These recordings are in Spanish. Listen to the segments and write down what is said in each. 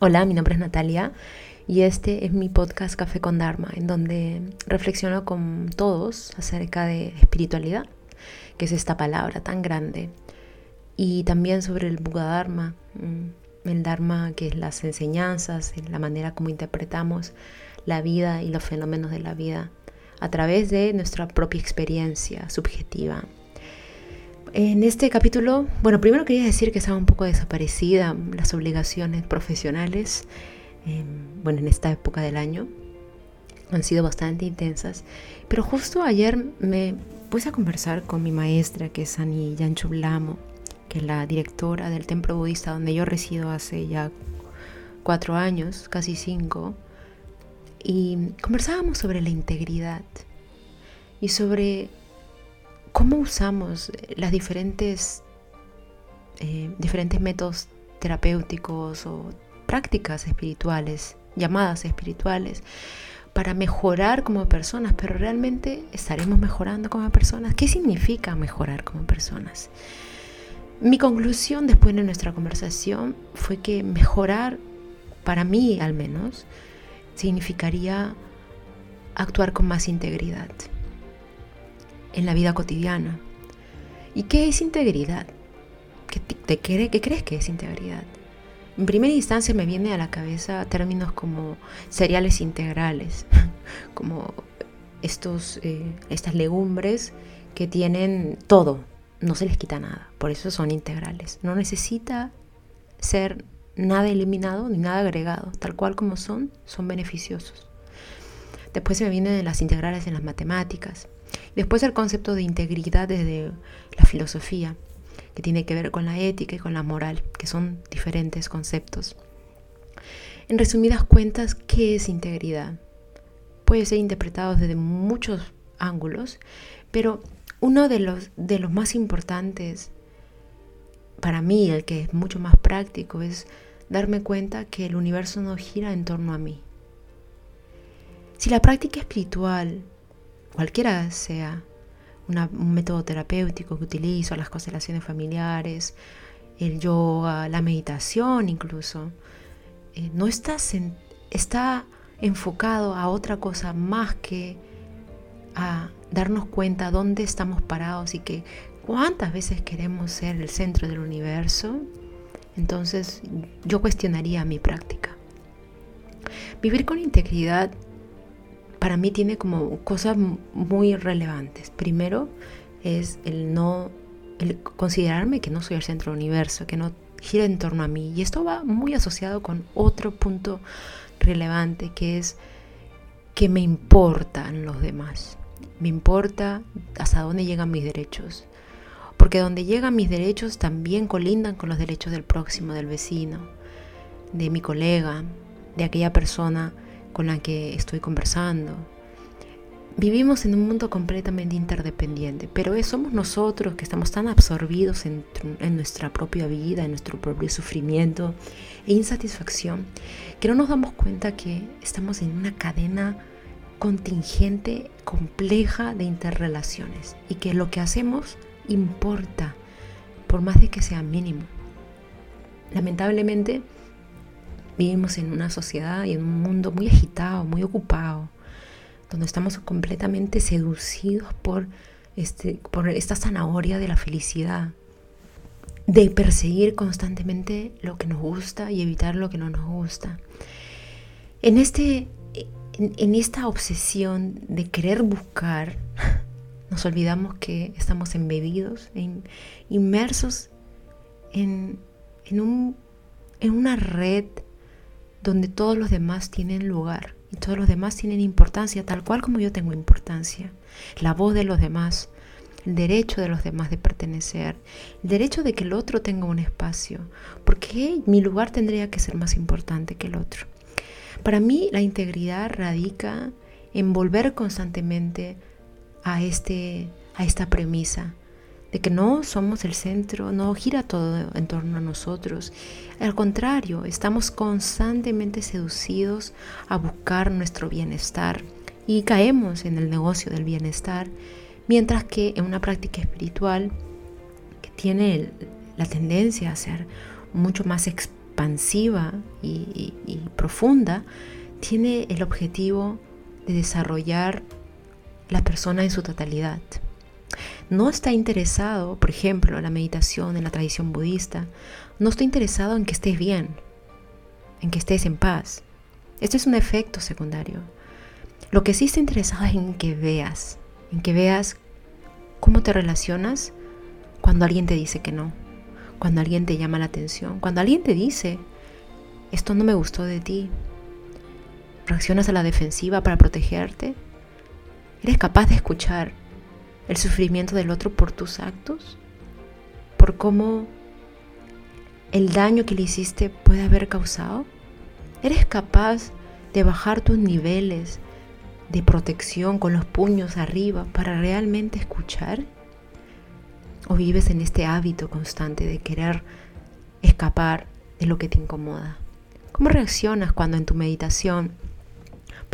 Hola, mi nombre es Natalia y este es mi podcast Café con Dharma, en donde reflexiono con todos acerca de espiritualidad, que es esta palabra tan grande, y también sobre el Buda Dharma, mm, el Dharma que es las enseñanzas, la manera como interpretamos la vida y los fenómenos de la vida a través de nuestra propia experiencia subjetiva. En este capítulo, bueno, primero quería decir que estaba un poco desaparecida las obligaciones profesionales, em, bueno, en esta época del año. Han sido bastante intensas, pero justo ayer me puse a conversar con mi maestra, que es Ani Yanchublamo, que es la directora del templo budista donde yo resido hace ya cuatro años, casi cinco, y conversábamos sobre la integridad y sobre cómo usamos las diferentes, eh, diferentes métodos terapéuticos o prácticas espirituales, llamadas espirituales, para mejorar como personas, pero realmente estaremos mejorando como personas. ¿Qué significa mejorar como personas? Mi conclusión después de nuestra conversación fue que mejorar, para mí al menos, significaría actuar con más integridad en la vida cotidiana. ¿Y qué es integridad? ¿Qué, crees que es integridad? En primera instancia me viene a la cabeza términos como cereales integrales, como estos, eh, estas legumbres que tienen todo, no se les quita nada, por eso son integrales. No necesita ser nada eliminado ni nada agregado, tal cual como son, son beneficiosos. Después se me vienen las integrales en las matemáticas, Después el concepto de integridad desde la filosofía, que tiene que ver con la ética y con la moral, que son diferentes conceptos. En resumidas cuentas, ¿qué es integridad? Puede ser interpretado desde muchos ángulos, pero uno de los, de los más importantes, para mí, el que es mucho más práctico, es darme cuenta que el universo no gira en torno a mí. Si la práctica espiritual cualquiera sea un método terapéutico que utilizo, las constelaciones familiares, el yoga, la meditación incluso, eh, no está, está enfocado a otra cosa más que a darnos cuenta dónde estamos parados y que cuántas veces queremos ser el centro del universo, entonces yo cuestionaría mi práctica. Vivir con integridad para mí tiene como cosas muy relevantes. Primero es el no, considerarme que no soy el centro del universo, que no gira en torno a mí. Y esto va muy asociado con otro punto relevante que es que me importan los demás. Me importa hasta dónde llegan mis derechos. Porque donde llegan mis derechos también colindan con los derechos del próximo, del vecino, de mi colega, de aquella persona con la que estoy conversando. Vivimos en un mundo completamente interdependiente, pero somos nosotros que estamos tan absorbidos en, en nuestra propia vida, en nuestro propio sufrimiento e insatisfacción, que no nos damos cuenta que estamos en una cadena contingente, compleja de interrelaciones y que lo que hacemos importa, por más de que sea mínimo. Lamentablemente, Vivimos en una sociedad y en un mundo muy agitado, muy ocupado, donde estamos completamente seducidos por, este, por esta zanahoria de la felicidad, de perseguir constantemente lo que nos gusta y evitar lo que no nos gusta. En, este, en, esta obsesión de querer buscar, nos olvidamos que estamos embebidos, inmersos en, en, un, en una red donde todos los demás tienen lugar y todos los demás tienen importancia, tal cual como yo tengo importancia. La voz de los demás, el derecho de los demás de pertenecer, el derecho de que el otro tenga un espacio, porque mi lugar tendría que ser más importante que el otro. Para mí la integridad radica en volver constantemente a, este, a esta premisa de que no somos el centro, no gira todo en torno a nosotros. Al contrario, estamos constantemente seducidos a buscar nuestro bienestar y caemos en el negocio del bienestar, mientras que en una práctica espiritual que tiene la tendencia a ser mucho más expansiva y, profunda, tiene el objetivo de desarrollar la persona en su totalidad. No está interesado, por ejemplo, en la meditación, en la tradición budista, no está interesado en que estés bien, en que estés en paz. Esto es un efecto secundario. Lo que sí está interesado es en que veas, en que veas cómo te relacionas cuando alguien te dice que no, cuando alguien te llama la atención, cuando alguien te dice, esto no me gustó de ti, reaccionas a la defensiva para protegerte, eres capaz de escuchar el sufrimiento del otro por tus actos, por cómo el daño que le hiciste puede haber causado, eres capaz de bajar tus niveles de protección con los puños arriba para realmente escuchar? ¿O vives en este hábito constante de querer escapar de lo que te incomoda? ¿Cómo reaccionas cuando en tu meditación,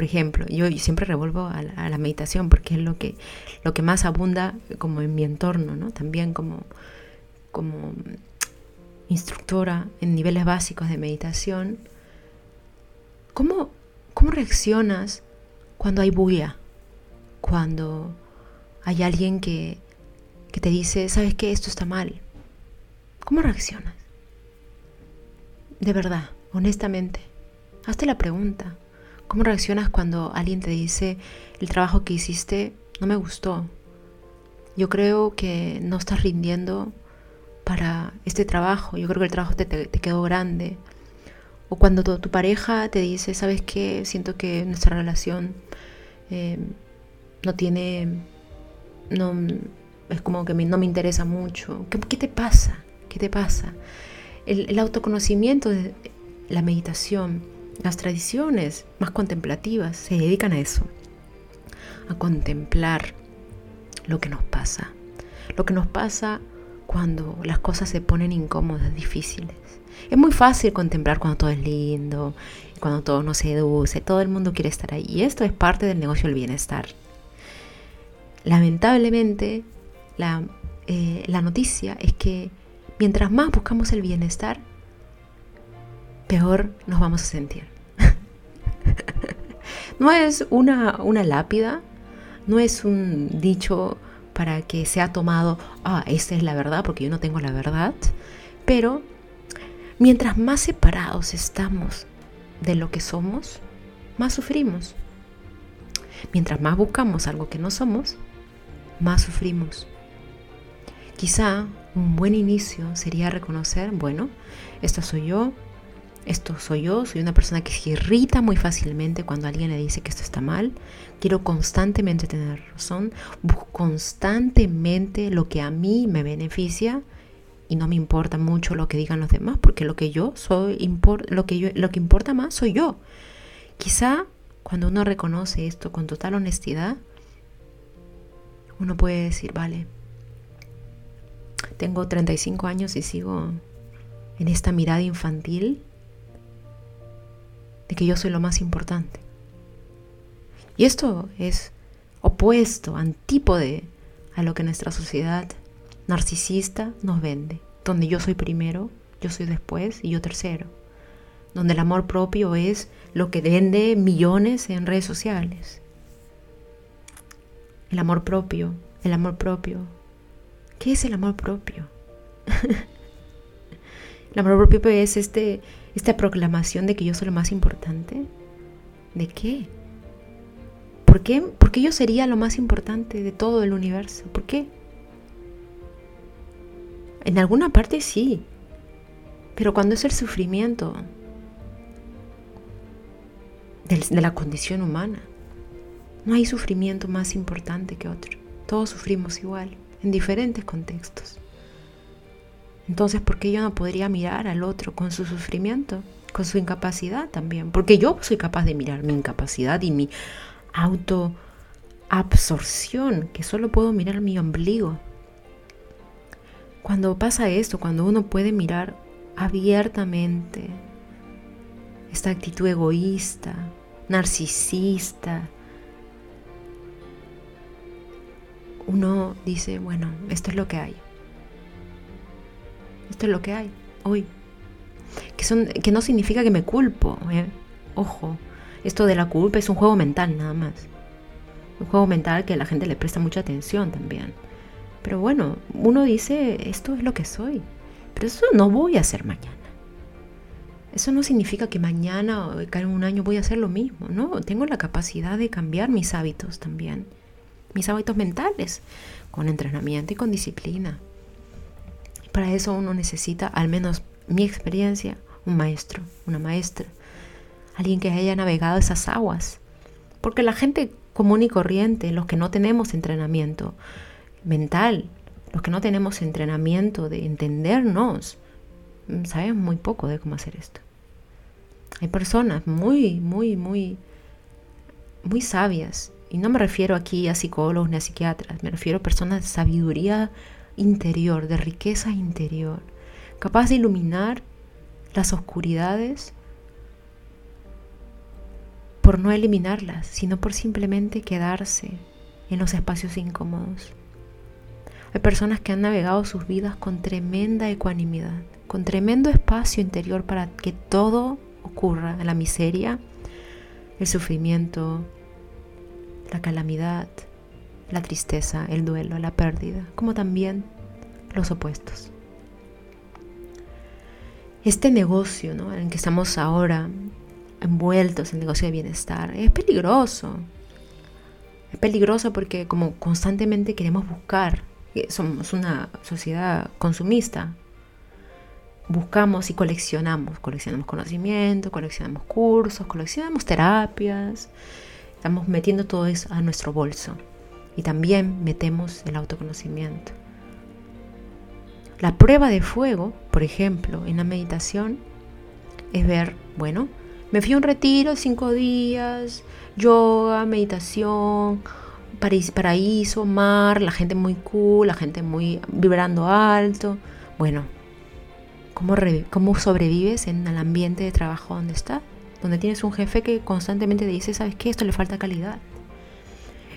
por ejemplo, yo, siempre revuelvo a la, meditación porque es lo que, lo que más abunda como en mi entorno, ¿no? También como, como instructora en niveles básicos de meditación, ¿cómo, cómo reaccionas cuando hay bulla, cuando hay alguien que, te dice, sabes que esto está mal, ¿cómo reaccionas? De verdad, honestamente, hazte la pregunta. ¿Cómo reaccionas cuando alguien te dice, el trabajo que hiciste no me gustó? Yo creo que no estás rindiendo para este trabajo. Yo creo que el trabajo te, te quedó grande. O cuando tu, pareja te dice, ¿sabes qué? Siento que nuestra relación eh, no tiene, no, es como que no me interesa mucho. ¿Qué, te pasa? ¿Qué te pasa? El, el, autoconocimiento, la meditación, las tradiciones más contemplativas se dedican a eso, a contemplar lo que nos pasa, lo que nos pasa cuando las cosas se ponen incómodas, difíciles. Es muy fácil contemplar cuando todo es lindo, cuando todo nos seduce, todo el mundo quiere estar ahí. Y esto es parte del negocio del bienestar. Lamentablemente, la, eh, la noticia es que mientras más buscamos el bienestar, peor nos vamos a sentir. no es una, una lápida, no es un dicho para que sea tomado, ah, esta es la verdad, porque yo no tengo la verdad, pero Mientras más separados estamos de lo que somos, más sufrimos. Mientras más buscamos algo que no somos, más sufrimos. Quizá un buen inicio sería reconocer, bueno, esto soy yo, esto soy yo, soy una persona que se irrita muy fácilmente cuando alguien le dice que esto está mal, quiero constantemente tener razón, busco constantemente lo que a mí me beneficia y no me importa mucho lo que digan los demás, porque lo que yo soy, lo, que yo, lo que importa más soy yo. Quizá cuando uno reconoce esto con total honestidad, uno puede decir, vale, tengo 35 años y sigo en esta mirada infantil de que yo soy lo más importante. Y esto es opuesto, antípode a lo que nuestra sociedad narcisista nos vende, donde yo soy primero, yo soy después y yo tercero, donde el amor propio es lo que vende millones en redes sociales. El amor propio, el amor propio. ¿Qué es el amor propio? el amor propio es este, esta proclamación de que yo soy lo más importante. ¿De qué? ¿Por qué? ¿Por qué yo sería lo más importante de todo el universo? ¿Por qué? En alguna parte sí, pero cuando es el sufrimiento de la condición humana, no hay sufrimiento más importante que otro. Todos sufrimos igual, en diferentes contextos. Entonces, ¿por qué yo no podría mirar al otro con su sufrimiento, con su incapacidad también? Porque yo soy capaz de mirar mi incapacidad y mi autoabsorción, que solo puedo mirar mi ombligo cuando pasa esto, cuando uno puede mirar abiertamente esta actitud egoísta, narcisista, uno dice, bueno, esto es lo que hay. Esto es lo que hay hoy. que, son, que no significa que me culpo. ¿eh? Ojo, esto de la culpa es un juego mental nada más. Un juego mental que la gente le presta mucha atención también. Pero bueno, uno dice, esto es lo que soy. Pero eso no voy a hacer mañana. Eso no significa que mañana o en un año voy a hacer lo mismo, ¿no? Tengo la capacidad de cambiar mis hábitos también, mis hábitos mentales, con entrenamiento y con disciplina. Para eso uno necesita, al menos mi experiencia, un maestro, una maestra, alguien que haya navegado esas aguas. Porque la gente común y corriente, los que no tenemos entrenamiento mental, los que no tenemos entrenamiento de entendernos, Mm, sabemos muy poco de cómo hacer esto. Hay personas muy, muy, muy, muy sabias. Y no me refiero aquí a psicólogos ni a psiquiatras, me refiero a personas de sabiduría interior, de riqueza interior, capaz de iluminar las oscuridades por no eliminarlas, sino por simplemente quedarse en los espacios incómodos. Hay personas que han navegado sus vidas con tremenda ecuanimidad, con tremendo espacio interior para que todo ocurra, la miseria, el sufrimiento, la calamidad, la tristeza, el duelo, la pérdida, como también los opuestos. Este negocio ¿no? en el que estamos ahora envueltos, el negocio de bienestar, es peligroso. Es peligroso porque como constantemente queremos buscar, somos una sociedad consumista, buscamos y coleccionamos. Coleccionamos conocimiento, coleccionamos cursos, coleccionamos terapias. Estamos metiendo todo eso a nuestro bolso. Y también metemos el autoconocimiento. La prueba de fuego, por ejemplo, en la meditación, es ver, bueno, me fui a un retiro cinco días, yoga, meditación, paraíso, mar, la gente muy cool, la gente muy vibrando alto. Bueno, ¿Cómo, sobrevives en el ambiente de trabajo donde estás? Donde tienes un jefe que constantemente te dice, ¿sabes qué? Esto le falta calidad.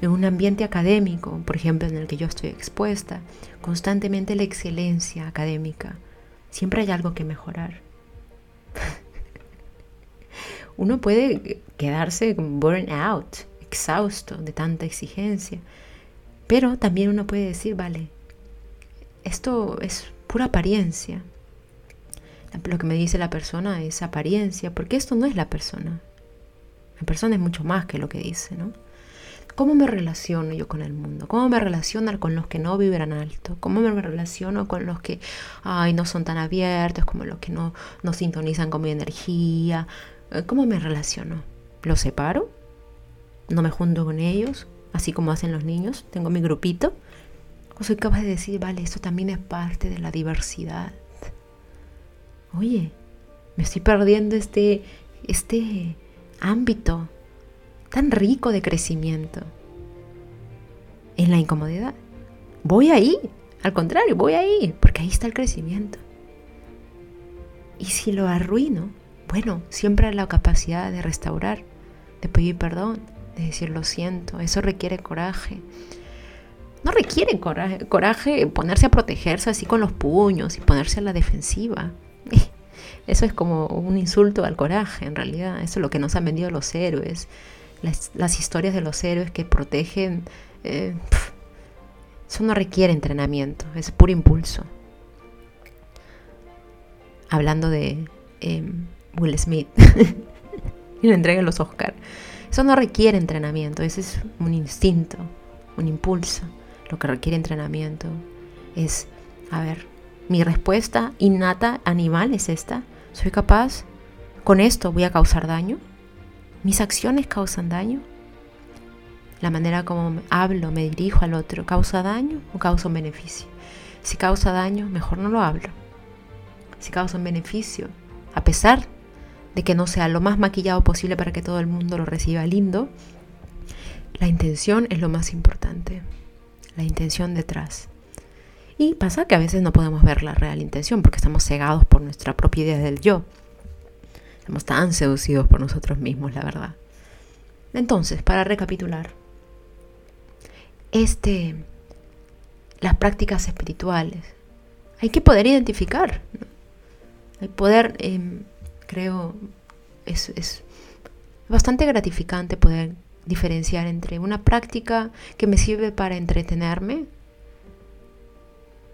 En un ambiente académico, por ejemplo, en el que yo estoy expuesta, constantemente la excelencia académica. Siempre hay algo que mejorar. Uno puede quedarse burn out, exhausto de tanta exigencia, pero también uno puede decir, vale, esto es pura apariencia, lo que me dice la persona es apariencia, porque esto no es la persona. La persona es mucho más que lo que dice, ¿no? ¿Cómo me relaciono yo con el mundo? ¿Cómo me relaciono con los que no vibran alto? ¿Cómo me relaciono con los que ay, no son tan abiertos, como los que no, no sintonizan con mi energía? Eh, ¿Cómo me relaciono? ¿Los separo? ¿No me junto con ellos? Así como hacen los niños. ¿Tengo mi grupito? ¿O soy capaz de decir, vale, esto también es parte de la diversidad? oye, me estoy perdiendo este, este ámbito tan rico de crecimiento en la incomodidad. Voy ahí, al contrario, voy ahí, porque ahí está el crecimiento. Y si lo arruino, bueno, siempre hay la capacidad de restaurar, de pedir perdón, de decir lo siento. Eso requiere coraje. No requiere coraje, coraje ponerse a protegerse así con los puños y ponerse a la defensiva. Eso es como un insulto al coraje, en realidad. Eso es lo que nos han vendido los héroes. Las, historias de los héroes que protegen. Eh, eso no requiere entrenamiento, es puro impulso. Hablando de em, Will Smith y le entregan los Oscar. Eso no requiere entrenamiento, ese es un instinto, un impulso. Lo que requiere entrenamiento es, a ver, mi respuesta innata animal es esta. ¿Soy capaz? ¿Con esto voy a causar daño? ¿Mis acciones causan daño? La manera como hablo, me dirijo al otro, ¿causa daño o causa un beneficio? Si causa daño, mejor no lo hablo. Si causa un beneficio, a pesar de que no sea lo más maquillado posible para que todo el mundo lo reciba lindo, la intención es lo más importante. La intención detrás. Y pasa que a veces no podemos ver la real intención porque estamos cegados por nuestra propia idea del yo. Estamos tan seducidos por nosotros mismos, la verdad. Entonces, para recapitular, este, las prácticas espirituales, hay que poder identificar, hay poder em, creo, es, es bastante gratificante poder diferenciar entre una práctica que me sirve para entretenerme,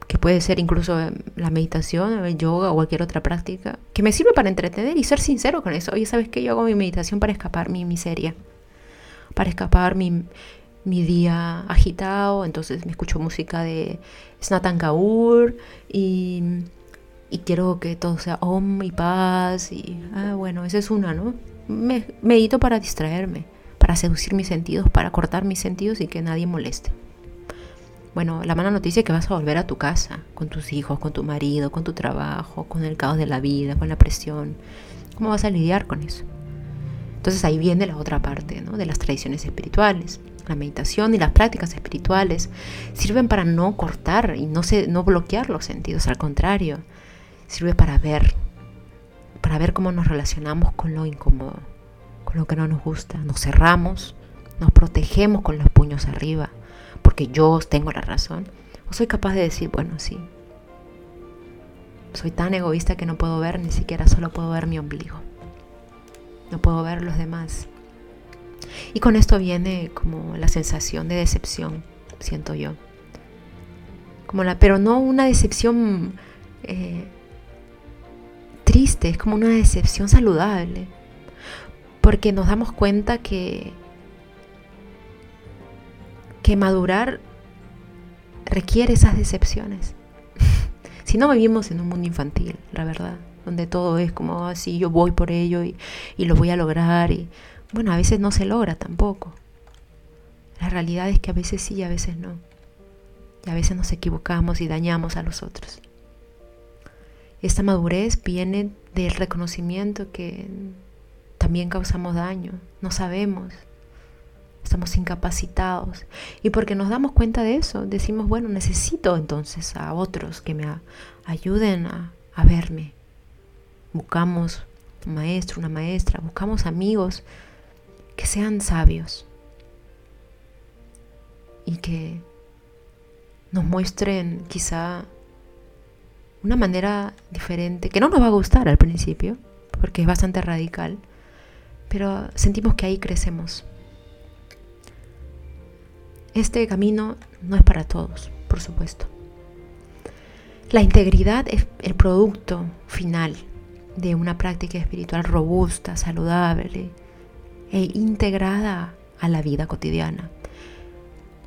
que puede ser incluso la meditación, el yoga o cualquier otra práctica, que me sirve para entretener y ser sincero con eso. Oye, ¿sabes qué? Yo hago mi meditación para escapar mi miseria, para escapar mi, mi día agitado, entonces me escucho música de Snatan Kaur y, y, quiero que todo sea om y paz y, ah, bueno, esa es una, ¿no? Me, medito para distraerme, para seducir mis sentidos, para cortar mis sentidos y que nadie moleste. Bueno, la mala noticia es que vas a volver a tu casa, con tus hijos, con tu marido, con tu trabajo, con el caos de la vida, con la presión. ¿Cómo vas a lidiar con eso? Entonces ahí viene la otra parte ¿no? de las tradiciones espirituales. La meditación y las prácticas espirituales sirven para no cortar y no, se, no bloquear los sentidos, al contrario, sirve para ver, para ver cómo nos relacionamos con lo incómodo, con lo que no nos gusta. Nos cerramos, nos protegemos con los puños arriba porque yo tengo la razón? ¿O soy capaz de decir, bueno, sí, soy tan egoísta que no puedo ver, ni siquiera solo puedo ver mi ombligo? No puedo ver los demás. Y con esto viene como la sensación de decepción, siento yo. Como la, pero no una decepción eh, triste, es como una decepción saludable. Porque nos damos cuenta que que madurar requiere esas decepciones. si no vivimos en un mundo infantil, la verdad, donde todo es como así, ah, yo voy por ello y, lo voy a lograr. Y bueno, a veces no se logra tampoco. La realidad es que a veces sí y a veces no. Y a veces nos equivocamos y dañamos a los otros. Esta madurez viene del reconocimiento que también causamos daño, no sabemos, estamos incapacitados. Y porque nos damos cuenta de eso, decimos, bueno, necesito entonces a otros que me ayuden a, a verme. Buscamos un maestro, una maestra, buscamos amigos que sean sabios y que nos muestren quizá una manera diferente, que no nos va a gustar al principio, porque es bastante radical, pero sentimos que ahí crecemos. Este camino no es para todos, por supuesto. La integridad es el producto final de una práctica espiritual robusta, saludable e integrada a la vida cotidiana.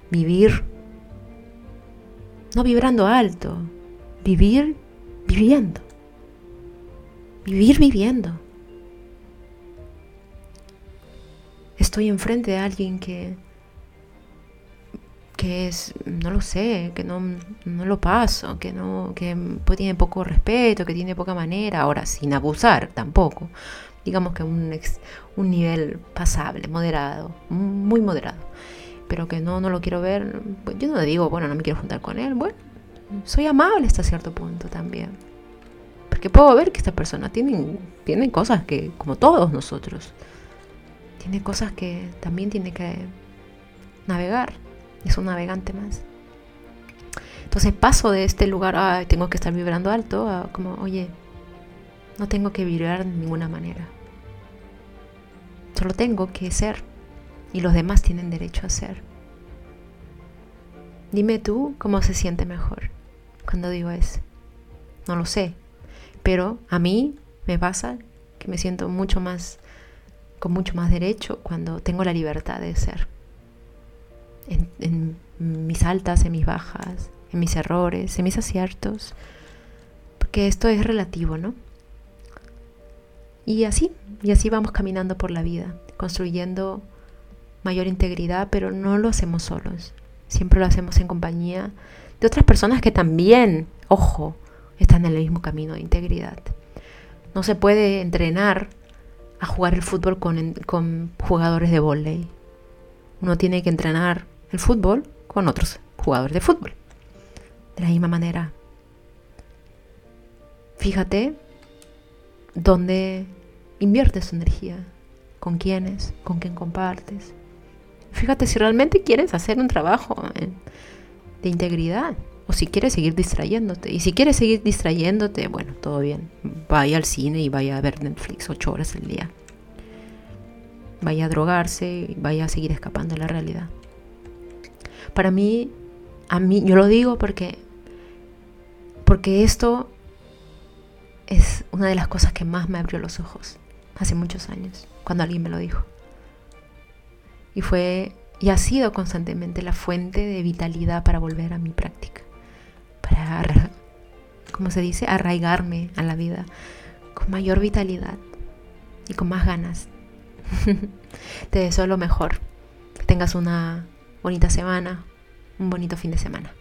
Vivir no vibrando alto, vivir viviendo. Vivir viviendo. Estoy enfrente de alguien que que es, no lo sé, que no, no lo paso, que no, que tiene poco respeto, que tiene poca manera, ahora sin abusar tampoco, digamos que un, un nivel pasable, moderado, muy moderado, pero que no, no lo quiero ver, pues yo no le digo, bueno, no me quiero juntar con él, bueno, soy amable hasta cierto punto también, porque puedo ver que esta persona tiene, tiene cosas que, como todos nosotros, tiene cosas que también tiene que navegar es un navegante más. Entonces paso de este lugar, ah, tengo que estar vibrando alto, a como, oye, no tengo que vibrar de ninguna manera. Solo tengo que ser y los demás tienen derecho a ser. Dime tú cómo se siente mejor cuando digo eso. No lo sé, pero a mí me pasa que me siento mucho más, con mucho más derecho cuando tengo la libertad de ser en, mis altas, en mis bajas, en mis errores, en mis aciertos, porque esto es relativo, ¿no? Y así, y así vamos caminando por la vida, construyendo mayor integridad, pero no lo hacemos solos, siempre lo hacemos en compañía de otras personas que también, ojo, están en el mismo camino de integridad. No se puede entrenar a jugar el fútbol con, con jugadores de volei. Uno tiene que entrenar el fútbol con otros jugadores de fútbol. De la misma manera, fíjate dónde inviertes tu energía, con quiénes, con quién compartes. Fíjate si realmente quieres hacer un trabajo de integridad O si quieres seguir distrayéndote. Y si quieres seguir distrayéndote, bueno, todo bien. Vaya al cine y vaya a ver Netflix ocho horas al día. Vaya a drogarse y vaya a seguir escapando de la realidad. Para mí, a mí, yo lo digo porque, porque esto es una de las cosas que más me abrió los ojos hace muchos años, cuando alguien me lo dijo. Y fue y ha sido constantemente la fuente de vitalidad para volver a mi práctica, para, como se dice, arraigarme a la vida con mayor vitalidad y con más ganas. Te deseo lo mejor, que tengas una bonita semana, un bonito fin de semana.